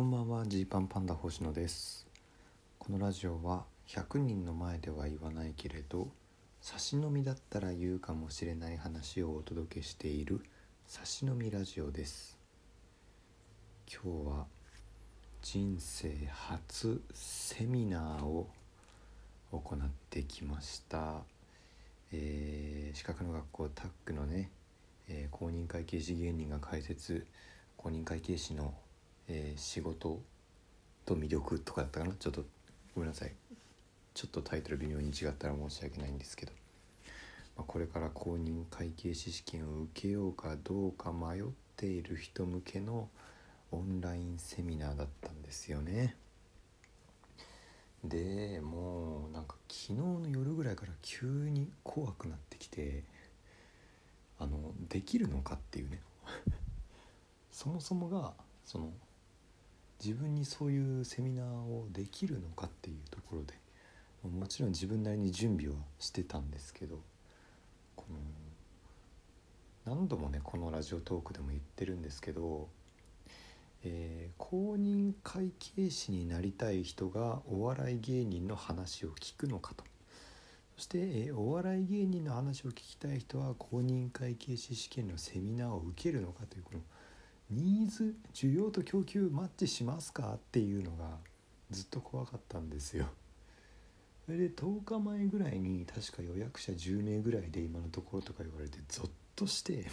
こんばんは。ジーパンパンダ星野です。このラジオは100人の前では言わないけれど差し飲みだったら言うかもしれない話をお届けしている差し飲みラジオです。今日は人生初セミナーを行ってきました、えー資格の学校タックのね、えー公認会計士芸人が解説公認会計士の、えー仕事と魅力とかだったかな？ちょっとごめんなさい。ちょっとタイトル微妙に違ったら申し訳ないんですけど、まあ、これから公認会計士試験を受けようかどうか迷っている人向けのオンラインセミナーだったんですよね。でもうなんか昨日の夜ぐらいから急に怖くなってきてあのできるのかっていうね。そもそもがその自分にそういうセミナーをできるのかっていうところでもちろん自分なりに準備はしてたんですけどこの何度もねこのラジオトークでも言ってるんですけど、えー公認会計士になりたい人がお笑い芸人の話を聞くのかと。そして、えーお笑い芸人の話を聞きたい人は公認会計士試験のセミナーを受けるのかというこのニーズ需要と供給マッチしますかっていうのがずっと怖かったんですよ。それで10日前ぐらいに確か予約者10名ぐらいで今のところとか言われてゾッとして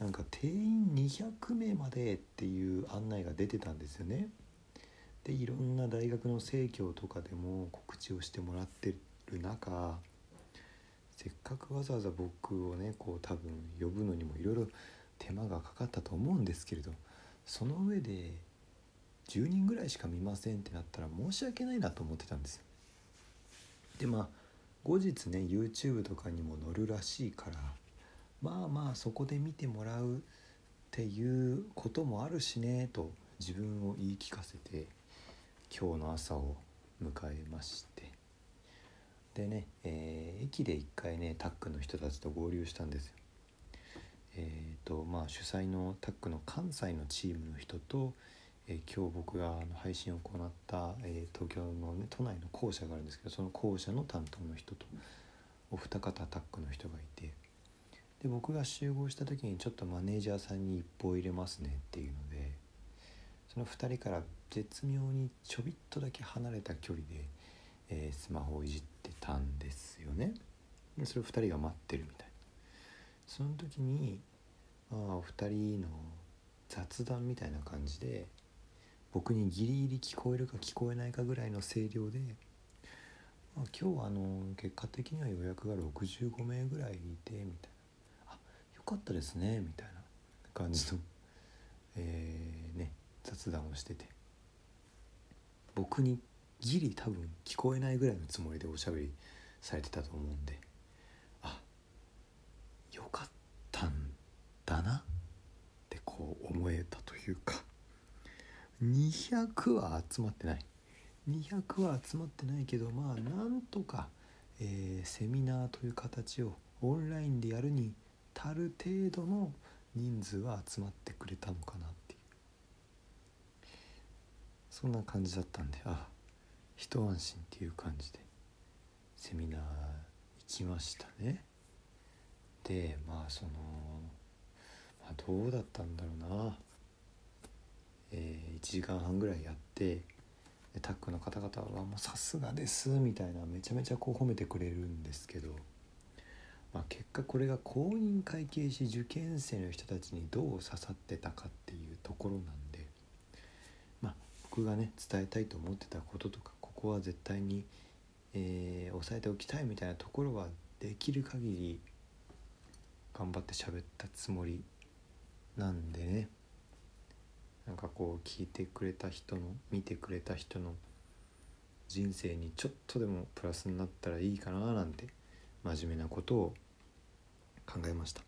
なんか定員200名までっていう案内が出てたんですよね。でいろんな大学の生協とかでも告知をしてもらってる中せっかくわざわざ僕をねこう多分呼ぶのにもいろいろ手間がかかったと思うんですけれどその上で10人ぐらいしか見ませんってなったら申し訳ないなと思ってたんですよ。でまあ後日ね YouTube とかにも載るらしいからまあまあそこで見てもらうっていうこともあるしねと自分を言い聞かせて今日の朝を迎えましてでね、えー駅で一回ねタックの人たちと合流したんですよ。えーとまあ、主催のタックの関西のチームの人と、えー今日僕が配信を行った、えー東京の、ね、都内の校舎があるんですけどその校舎の担当の人とお二方タックの人がいてで僕が集合した時にちょっとマネージャーさんに一報入れますねっていうのでその2人から絶妙にちょびっとだけ離れた距離で、えースマホをいじってたんですよね。それを2人が待ってるみたいな。その時にまあお二人の雑談みたいな感じで僕にギリギリ聞こえるか聞こえないかぐらいの声量で、まあ、今日はあの結果的には予約が65名ぐらいいてみたいな「あよかったですね」みたいな感じの、えーね雑談をしてて。僕にギリ多分聞こえないぐらいのつもりでおしゃべりされてたと思うんであよかったんだなってこう思えたというか。200は集まってない。200は集まってないけどまあなんとか、えーセミナーという形をオンラインでやるに足る程度の人数は集まってくれたのかなっていう。そんな感じだったんであ一安心っていう感じでセミナー行きましたね。でまあその、まあ、どうだったんだろうな。えー1時間半ぐらいやってタックの方々はもうさすがですみたいなめちゃめちゃこう褒めてくれるんですけど、まあ、結果これが公認会計士受験生の人たちにどう刺さってたかっていうところなんで、まあ、僕がね伝えたいと思ってたこととかここは絶対に、えー押さえておきたいみたいなところはできる限り頑張って喋ったつもりなんでねかこう聞いてくれた人の見てくれた人の人生にちょっとでもプラスになったらいいかななんて真面目なことを考えました。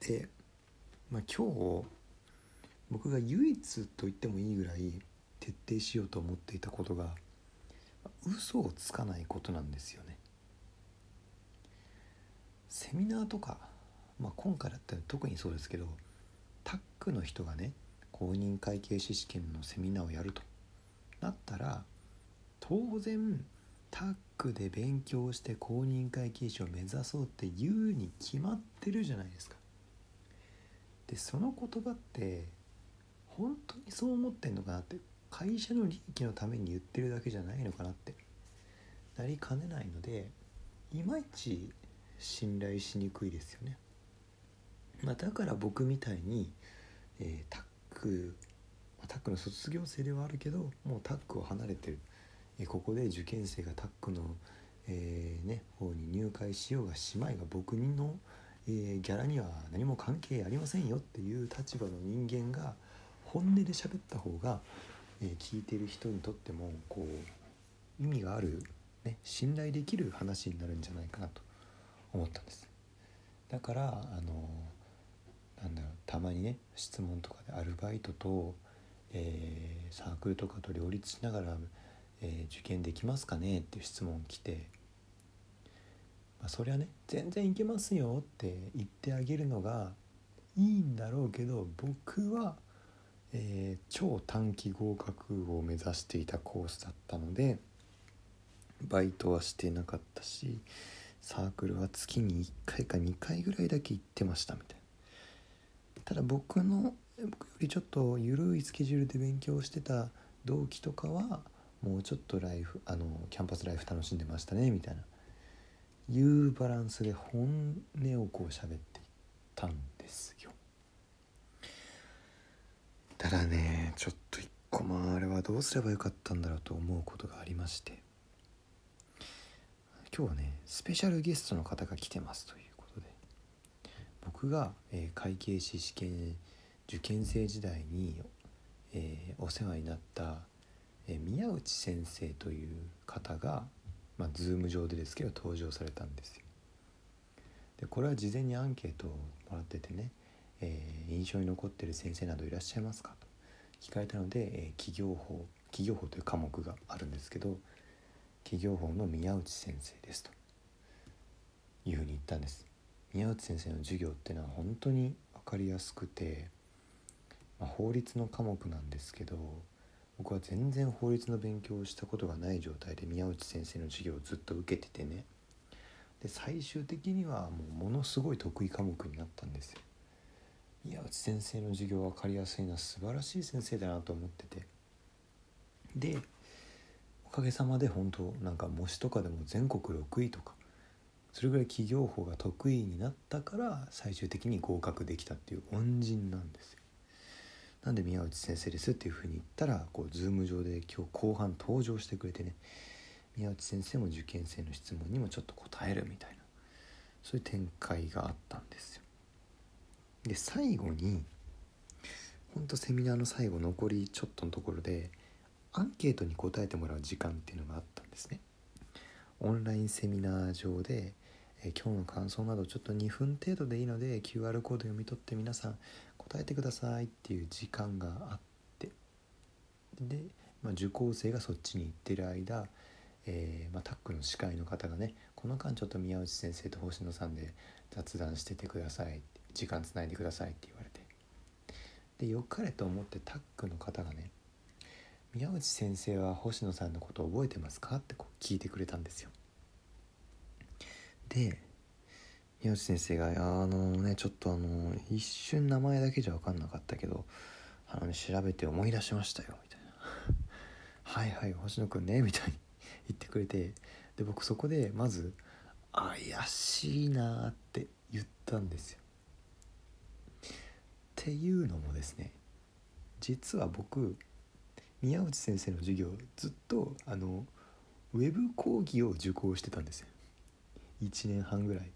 で、まあ、今日僕が唯一と言ってもいいぐらい徹底しようと思っていたことが嘘をつかないことなんですよね。セミナーとか、まあ、今回だったら特にそうですけどタックの人がね公認会計士試験のセミナーをやるとなったら当然タックで勉強して公認会計士を目指そうって言うに決まってるじゃないですか。でその言葉って本当にそう思ってんのかなって会社の利益のために言ってるだけじゃないのかなってなりかねないのでいまいち信頼しにくいですよね。まあ、だから僕みたいに、えー、タックタックの卒業生ではあるけどもうタックを離れてる、えー、ここで受験生がタックの、えー、ね、方に入会しようがしまいが僕の、えギャラには何も関係ありませんよっていう立場の人間が本音で喋った方が、え聞いてる人にとってもこう意味がある、ね、信頼できる話になるんじゃないかなと思ったんです。だからあのなんだろうたまにね質問とかでアルバイトと、えー、サークルとかと両立しながら、えー、受験できますかね？っていう質問来て、まあ、そりゃね全然いけますよって言ってあげるのがいいんだろうけど僕は、えー、超短期合格を目指していたコースだったのでバイトはしてなかったしサークルは月に1回か2回ぐらいだけ行ってましたみたいな。ただ僕の僕よりちょっと緩いスケジュールで勉強してた同期とかはもうちょっとライフあのキャンパスライフ楽しんでましたねみたいな。いうバランスで本音をこう喋っていったんですよ。ただねちょっと一個まああれはどうすればよかったんだろうと思うことがありまして。今日はねスペシャルゲストの方が来てますという。僕が、え、会計士試験受験生時代に、え、お世話になった、え、宮内先生という方が、まあ、ズーム上でですけど登場されたんですよ。でこれは事前にアンケートをもらっててね、えー、印象に残ってる先生などいらっしゃいますか？と聞かれたので、えー、企業法企業法という科目があるんですけど企業法の宮内先生ですというふうに言ったんです。宮内先生の授業っていうのは本当に分かりやすくて、まあ、法律の科目なんですけど僕は全然法律の勉強をしたことがない状態で宮内先生の授業をずっと受けててねで最終的にはもうものすごい得意科目になったんですよ。宮内先生の授業分かりやすいのは素晴らしい先生だなと思っててでおかげさまで本当なんか模試とかでも全国6位とかそれぐらい企業法が得意になったから最終的に合格できたっていう恩人なんですよ。なんで宮内先生ですっていうふうに言ったらこうズーム上で今日後半登場してくれてね宮内先生も受験生の質問にもちょっと答えるみたいなそういう展開があったんですよ。で最後にほんとセミナーの最後残りちょっとのところでアンケートに答えてもらう時間っていうのがあったんですね。オンラインセミナー上でえ今日の感想などちょっと2分程度でいいので QR コード読み取って皆さん答えてくださいっていう時間があって。で、まあ、受講生がそっちに行ってる間、えー、まあ、タックの司会の方がねこの間ちょっと宮内先生と星野さんで雑談しててください時間つないでくださいって言われて。でよかれと思ってタックの方がね宮内先生は星野さんのこと覚えてますか？ってこう聞いてくれたんですよで宮内先生が「あのねちょっとあの一瞬名前だけじゃ分かんなかったけどあの、ね、調べて思い出しましたよ」みたいな「はいはい星野くんね」みたいに言ってくれてで僕そこでまず「怪しいな」って言ったんですよ。っていうのもですね実は僕宮内先生の授業ずっとあのウェブ講義を受講してたんですよ。1年半ぐらい。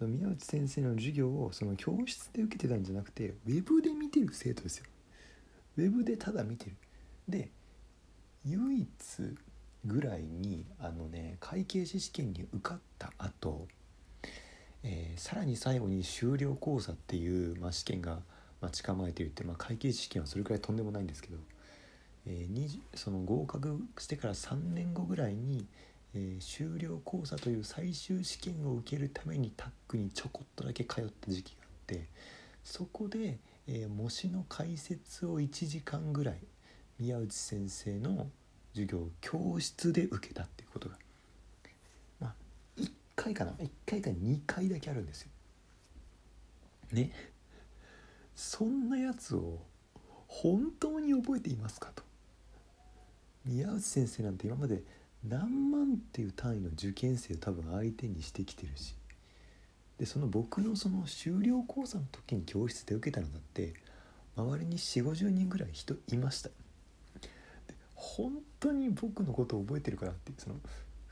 宮内先生の授業をその教室で受けてたんじゃなくてウェブで見てる生徒ですよ。ウェブでただ見てる。で唯一ぐらいにあのね会計士試験に受かった後、えー、さらに最後に修了講座っていう、まあ、試験が待ち構えているって、まあ、会計士試験はそれくらいとんでもないんですけど、えー、その合格してから3年後ぐらいにえー、修了講座という最終試験を受けるためにタックにちょこっとだけ通った時期があってそこで、えー模試の解説を1時間ぐらい宮内先生の授業を教室で受けたっていうことがまあ1回かな1回か2回だけあるんですよ。ねそんなやつを本当に覚えていますかと宮内先生なんて今まで何万っていう単位の受験生を多分相手にしてきてるしでその僕のその修了講座の時に教室で受けたのだって周りに4 5 0人ぐらい人いました。で本当に僕のことを覚えてるからってその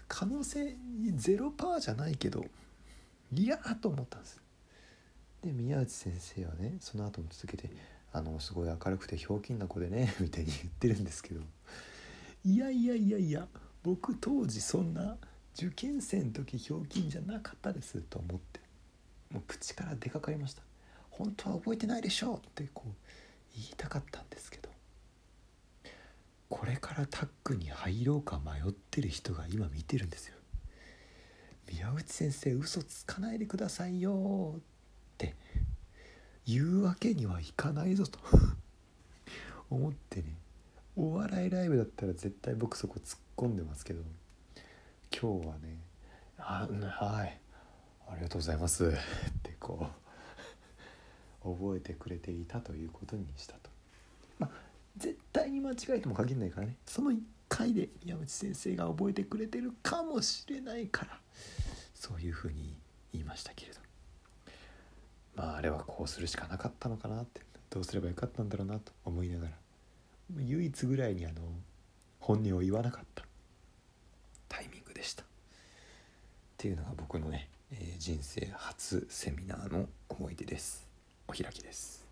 可能性ゼロパーじゃないけどいやーと思ったんです。で宮内先生はねその後も続けて「あのすごい明るくてひょうきんな子でね」みたいに言ってるんですけどいやいやいやいや僕当時そんな受験生の時ひょうきんじゃなかったですと思ってもう口から出かかりました。本当は覚えてないでしょうってこう言いたかったんですけどこれからタッグに入ろうか迷ってる人が今見てるんですよ。宮内先生嘘つかないでくださいよって言うわけにはいかないぞと。思ってね。お笑いライブだったら絶対僕そこ突っ込んでますけど今日はね「あはいありがとうございます」ってこう覚えてくれていたということにしたと。まあ絶対に間違えても限らないからね。その1回で宮内先生が覚えてくれてるかもしれないからそういうふうに言いましたけれど。まああれはこうするしかなかったのかなって。どうすればよかったんだろうなと思いながら。唯一ぐらいにあの本音を言わなかった。タイミングでした。っていうのが僕のね、えー人生初セミナーの思い出です。お開きです。